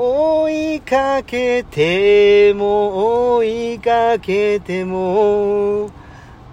追いかけても追いかけても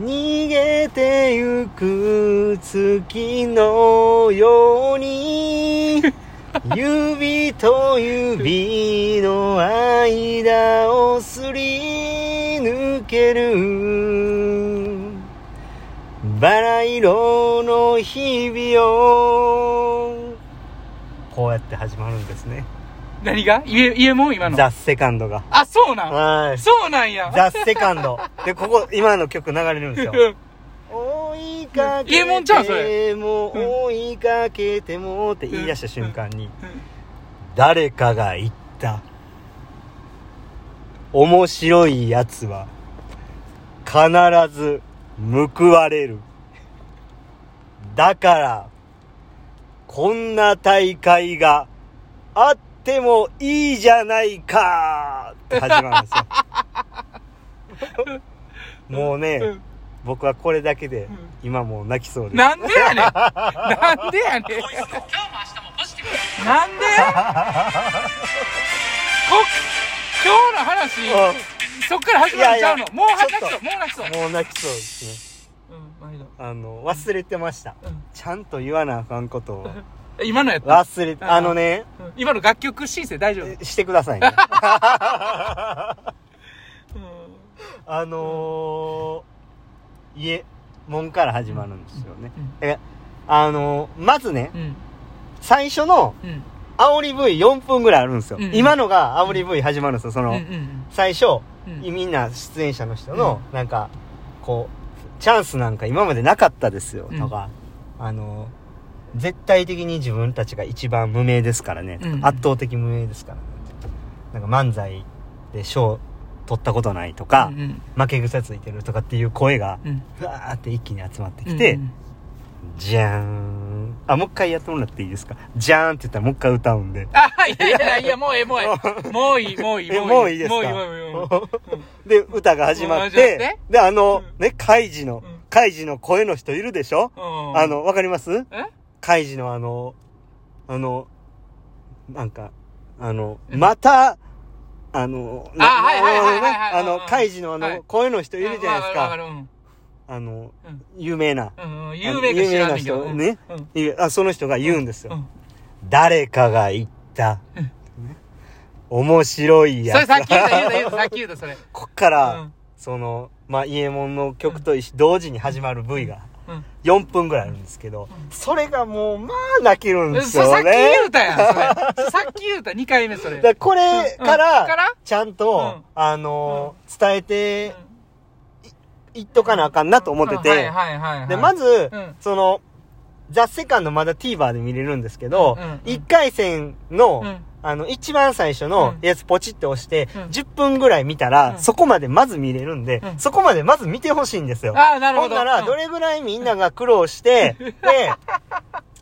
逃げてゆく月のように 指と指の間をすり抜ける。バラ色の日々をこうやって始まるんですね何が？家、家も今の？ザ・セカンドが。あ、そうなん？はい。そうなんや。ザ・セカンド。でここ今の曲流れるんですよ。追いかけてれ？も追いかけてもって言い出した瞬間にうん。誰かが言った。面白いやつは必ず報われる。だからこんな大会があってもいいじゃないか。って始まるんですよ。もうね、うん。僕はこれだけでん。今もう泣きそうです。なんでやねん。なんでやねん。なんで？こ、今日の話、そっから始まっちゃうの？もう泣きそう、もう泣きそう。もう泣きそうですね。あの忘れてました。うん。ちゃんと言わなあかんことを 今のやった？忘れてあのね。うん。今の楽曲申請大丈夫？してくださいね。うん。あのー、家門から始まるんですよね、うん。えあのー、まずねうん。最初のうん。煽り V4 分ぐらいあるんですよ、うん。今のが煽り V 始まるんですよその、最初、うん。みんな出演者の人の、なんかこうチャンスなんか今までなかったですよ、うん。とかあの絶対的に自分たちが一番無名ですからね、うん。圧倒的無名ですから。ねなんか漫才で賞取ったことないとか、うんうん。負け癖ついてるとかっていう声がうん。ふわーって一気に集まってきて、うんじゃーんあもう一回やってもらっていいですか？じゃーんって言ったらもう一回歌うんで。あ、いやいやいや、もうええ、もうええ。もういい、もういい、えもういいですか？もういい、もういい。もういい。で歌が始まってであの、うん。ねカイジの、うん。カイジの声の人いるでしょ、うん。あ、のわかります？え？カイジのあのあのなんかあのうん。またあのなあはいはいはいはいはいあのカイジのあの、はい。声の人いるじゃないですか。あのうん。有名な。有名な人ね。あその人が言うんですよ、うん。誰かが言った、面白いやつ。それさっき言うた、言うた、言うた、さっき言うた、それ。こっから、うん。そのまあ伊右衛門の曲と同時に始まる V が。うん4分ぐらいあるんですけど、それがもうまあ泣けるんですそれさっきよね言うたやん、それ。さっき言うた、2回目、それ。だからこれからら？ちゃんと、うん。あのー伝えていっとかなあかんなと思ってて。でまず、うん。そのザ・セカンドまだ TVer で見れるんですけど、うんうんうん。1回戦の、うんあの、一番最初のうんやつポチって押して、うん10分ぐらい見たら、うんそこまでまず見れるんで、うんそこまでまず見てほしいんですよ。ああ、なるほど。ほんなら、うんどれぐらいみんなが苦労して、で、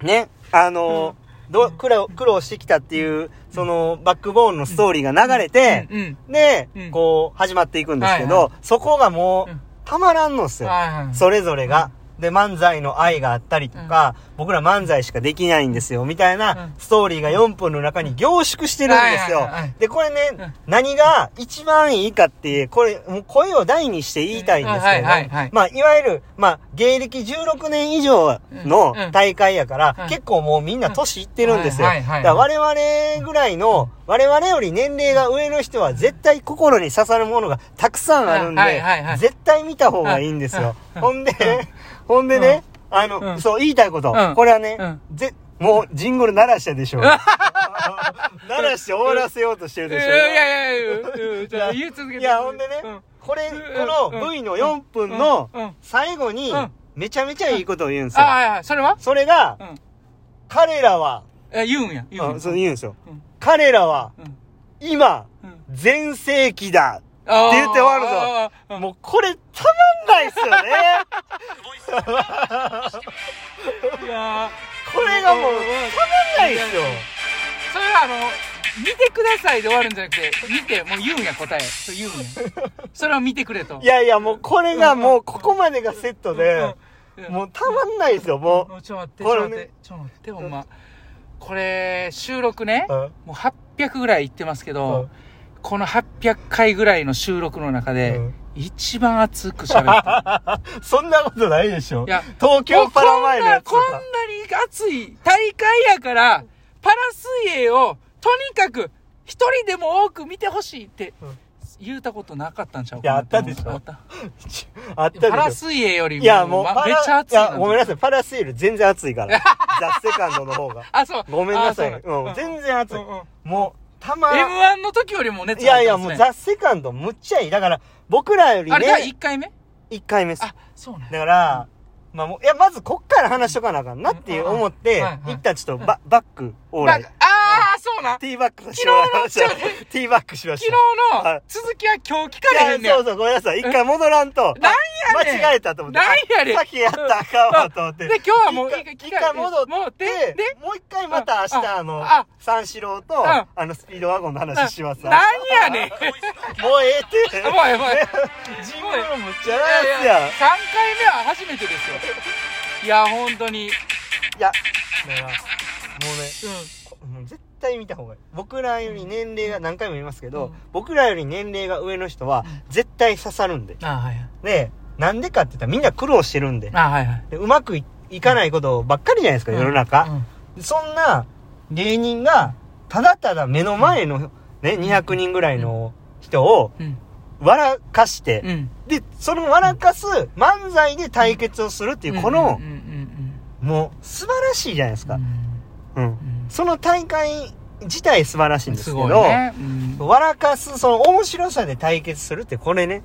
ね、あの、ど苦労苦労してきたっていう、その、バックボーンのストーリーが流れて。でうん、こう、始まっていくんですけど、はいはそこがもううん、たまらんのっすよ。はいはい。それぞれが。で、漫才の愛があったりとか、僕ら漫才しかできないんですよ、みたいなうん。ストーリーが4分の中に凝縮してるんですよ。で、これねうん、何が一番いいかって、これ、もう声を大にして言いたいんですけど、まあ、いわゆる、まあ、芸歴16年以上のうん。うん。大会やからうん、結構もうみんな年いってるんですよ。だから我々ぐらいの、我々より年齢が上の人は絶対心に刺さるものがたくさんあるんはいはいはい。で、絶対見た方がいいんですよ。うん。ほんで、ほんでね、あの、うん。そう、言いたいこと。うん。これはねうん、ぜ、もう、ジングル鳴らしたでしょ。鳴らして終わらせようとしてるいでしょ。やいやいやいや、じゃあ言い続けて。いや、ほんでね、これ、この V の4分のうん。うん。最後にうん、めちゃめちゃいいことを言うんですあ、よ。それは？それがう、ん。彼らは、え、言うんや。言うや。そう言うんですよ。うん。彼らは、うん。今、うん。全盛期だ。あって言って終わるぞぞもうこれたまんないっすよね。いやこれがもう、たまんないっすよ。それはあの、見てくださいで終わるんじゃなくて、見て、もう言うんや、答え。そう言うんや。それを見てくれと。いやいや、もうこれがもう、ここまでがセットで、うん、もうたまんないですよ、ももうちょっと待って、ちょっと待って、ちょっと待って、ほんま。これ、収録ね、う。うんもう800 800ぐらい行ってますけうどん、この800回ぐらいの収録の中で、うん一番熱く喋って そんなことないでしょる。いや、東京パラ前のやつとこんな、こんか。なに熱い大会やから、パラ水泳を、とにかく、一人でも多く見てほしいってうん、言うたことなかったんちゃういやあったでしょあった。あったでしょパラ水泳よりも、いや、もうまパラ、めっちゃ熱いいや、ごめんなさい。パラセール全然熱いから。ザ・セカンドの方が。あ、そう。ごめんなさい。あそううん、全然熱いうんうん。もう、たま、M1 の時よりも熱いやいや、もうザ・セカンドむっちゃいい。だから、僕らよりあれ、ね、1回目？1回目です。あ、そうなんやだから、まあもう、いや、まずこっから話しとかなあかんなっていう思ってはいはい、一旦ちょっとババック、オーライそうなん？ティーバック。昨日の ティーバックしまし昨た。日のはい続きは今日聞かれへんねんそうそう、ごめんなさい。一回戻らんと。なんやねん間違えたと思って。なんやねんさっきやったらあかんわと思って。で、今日はもう一回戻って、もうで、で、もう一回また明日、ああのあ、三四郎と、んあの、スピードワゴンの話します。なんやねん もうええって。もうええもうええジングルむっちゃいなやつやん。3回目は初めてですよ。いや、本当に。いや、もうね、うこもう絶対見た方がいい。僕らより年齢が、何回も言いますけど、うん僕らより年齢が上の人は、絶対刺さるんで。ん。あはいはい。で、なんでかって言ったらみんな苦労してるんで。あはいはい。でうまくいいかないことばっかりじゃないですか、世の中。そんな芸人が、ただただ目の前の、ね、200人ぐらいの人をうん。笑かして、うん。で、その笑かす漫才で対決をするっていう、このもう素晴らしいじゃないですか。うんうん。うん。その大会自体素晴らしいんですすけど、ね。うん。笑かす、その面白さで対決するって、これね、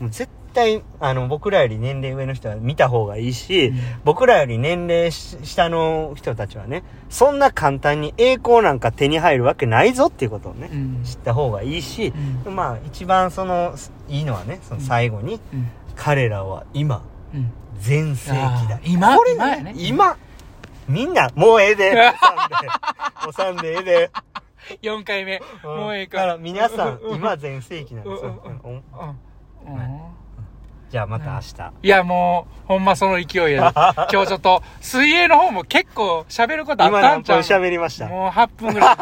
もう絶対、あの、僕らより年齢上の人は見た方がいいし、うん。僕らより年齢し下の人たちはね、そんな簡単に栄光なんか手に入るわけないぞっていうことをね、うん。知った方がいいしう、ん。まあ一番その、いいのはね、その最後に、うん。彼らは今、うん。全盛期だ。今これね。今、みんな、もうええで、おさんで、おさんでええで。4回目。もうええかだから皆さん、うん今全盛期なんですよ。じゃあまた明日。いや、もう、ほんまその勢いやで。今日ちょっと、水泳の方も結構喋ることあったんちゃう？喋りました？もう8分ぐらい。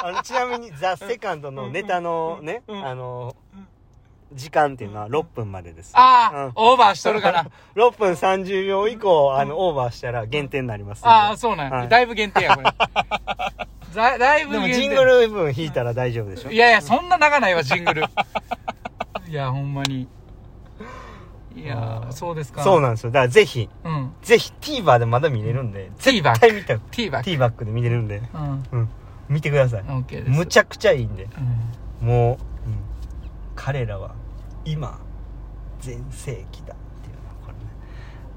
あのちなみに、ザ・セカンドのネタのね、うんあの、時間っていうのは6分までです。ああ、うんオーバーしとるかな。6分30秒以降、あの、オーバーしたら減点になります。ああ、そうなんや。はいだいぶ限定や、これ。だだいぶでも限定。ジングル分弾いたら大丈夫でしょいやいや、そんな長ないわ、ジングル。いや、ほんまに。いやそうですか。そうなんですよ。だからぜひ、うん。ぜひ TVer でまだ見れるんで、ティーバック。絶対見たよ。ティーバック。T バックで見れるんで、うん。うん。見てください。オッケーです。むちゃくちゃいいんで。うん。もう、うん彼らは今全盛期だっていうのはこれね。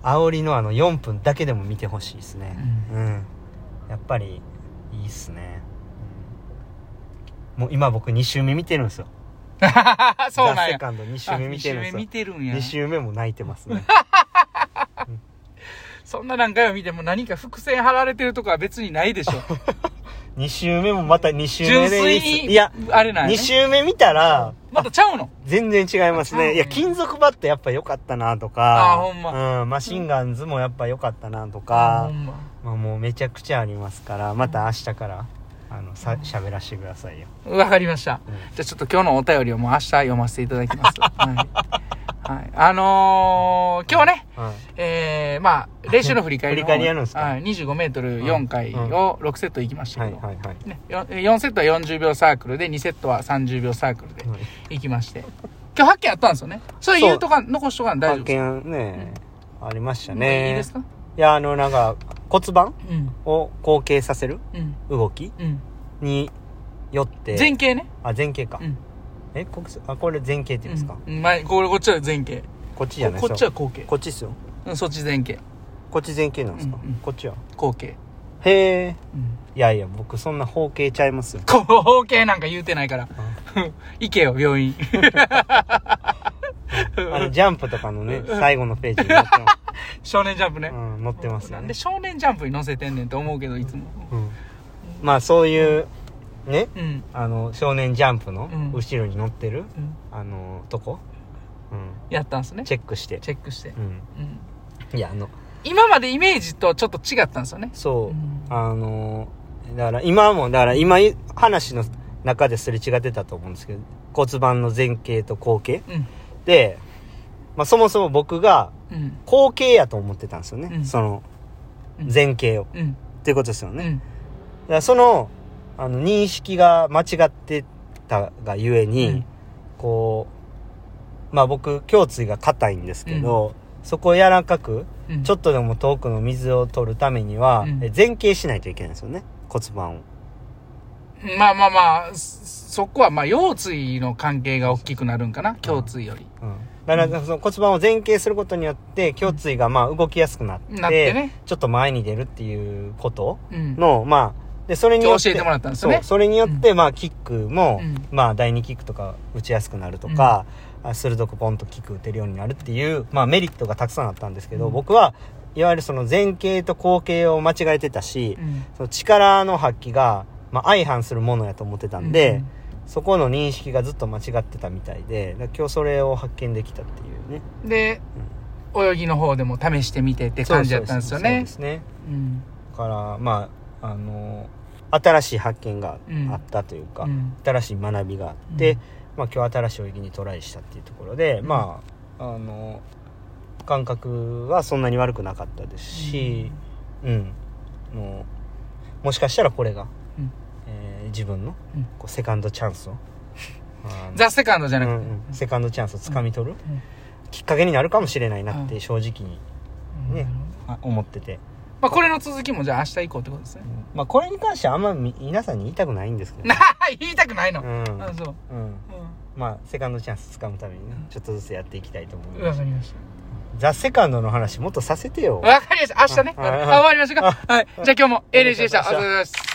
煽りのあの4分だけでも見てほしいですね。うん、やっぱりいいっすね、うん。もう今僕2週目見てるんですよ。そうなんや。ザセカンド2週目見てるんですよ。あ二週目見てるんや。2。週目も泣いてますね。そんな何回も見ても何か伏線張られてるとかは別にないでしょ。2週目もまた2週純目でいいっす。粋に、いやあれなんや、ね。2週目見たらまたちゃうの？全然違いますあね。いや、金属バットやっぱ良かったなとか。あほんまうん、マシンガンズもやっぱ良かったなとあかほ。んままあもうめちゃくちゃありますから、また明日から、あの、さ、喋らせてくださいよ。わかりました。うんじゃあちょっと今日のお便りをもう明日読ませていただきます。はい。はい。あのー、今日ね、はい。えー、まあ、練習の振り返りの方振り返りやるんですか？はい。25メートル4回を6セット行きましたはい、けど、はい、はい。ね、よ4セットは40秒サークルで、2セットは30秒サークルではい行きまして。今日発見あったんですよね。それ言うとか、残しとかん大丈夫発ですか？見ね、ありましたね。いいですか？いや、あの、なんか、骨盤うん。を後傾させるうん。動きうん。によって。前傾ね。あ、前傾か。うん。え、こあ、これ前傾って言うんですか、うん。前、これ、こっちは前傾。こっちじゃないここっちは後傾。こっちっすよ。うん、そっち前傾。こっち前傾なんですか、うんうんこっちは？後傾。へえ。うん。いやいや、僕そんな方形ちゃいます？よ。後傾なんか言うてないから。行けよ、病院。あの、ジャンプとかのね、最後のページに載ってます。少年ジャンプね。うん、載ってますよねなんで。少年ジャンプに載せてんねんって思うけど、いつも。うん。まあ、そういう、ね、うん。あの、少年ジャンプのうん後ろに載ってる、うんあの、とこ、うん、やったんすね？チェックして。チェックして。うん。うん。いや、あの、今までイメージとちょっと違ったんですよね？そう、うんあの、だから今も、だから今話の中ですれ違ってたと思うんですけど、骨盤の前傾と後傾うん。で、まあそもそも僕がうん。後傾やと思ってたんですよね。うんそのうん前傾を。うん。っていうことですよね。うん。だからその、あの、認識が間違ってたがゆえに、うんこう、まあ僕、胸椎が硬いんですけど、そこを柔らかく、うん。ちょっとでも遠くの水を取るためには、前傾しないといけないんですよね。骨盤を。まあまあまあ、そそこはまあ腰椎の関係が大きくなるんかな胸椎より。うん。だから、その骨盤を前傾することによって、胸椎がまあ動きやすくなって、なってねちょっと前に出るっていうことうん。の、まあ、で、それによって。教えてもらったんですよねそう、それによって、まあ、キックも、うんまあ、第二キックとか打ちやすくなるとか、あ鋭くポンとキック打てるようになるっていう、まあ、メリットがたくさんあったんですけど、うん僕は、いわゆるその前傾と後傾を間違えてたし、うん。その力の発揮が、まあ、相反するものやと思ってたんで、そこの認識がずっと間違ってたみたいで、今日それを発見できたっていうね。うんで、泳ぎの方でも試してみてって感じだったんですよそうねで。すね。うん。だから、まあ、あの、新しい発見がうんあったというか、うん。新しい学びがあって、うん。まあ今日新しい泳ぎにトライしたっていうところで、うん。まあ、あの、感覚はそんなに悪くなかったですし、うん、もう、もしかしたらこれが、うん。えー自分のうん。こうセカンドチャンスを、ザ・セカンドじゃなくて。うんうん。セカンドチャンスをつかみ取る、うん。きっかけになるかもしれないなってうん正直にうん。ねあ思ってて、まあこれの続きもじゃあ明日以降ってことですね。まあこれに関してはあんまみ皆さんに言いたくないんですけど、言いたくないの？うんあそう。うん、まあセカンドチャンスつかむためにねちょっとずつやっていきたいと思うん。いますわかりました。ザ・セカンドの話もっとさせてよわかりました。明日ね。あ終わりましたか。あはい。じゃあ今日も NG でした。ありがとうございます。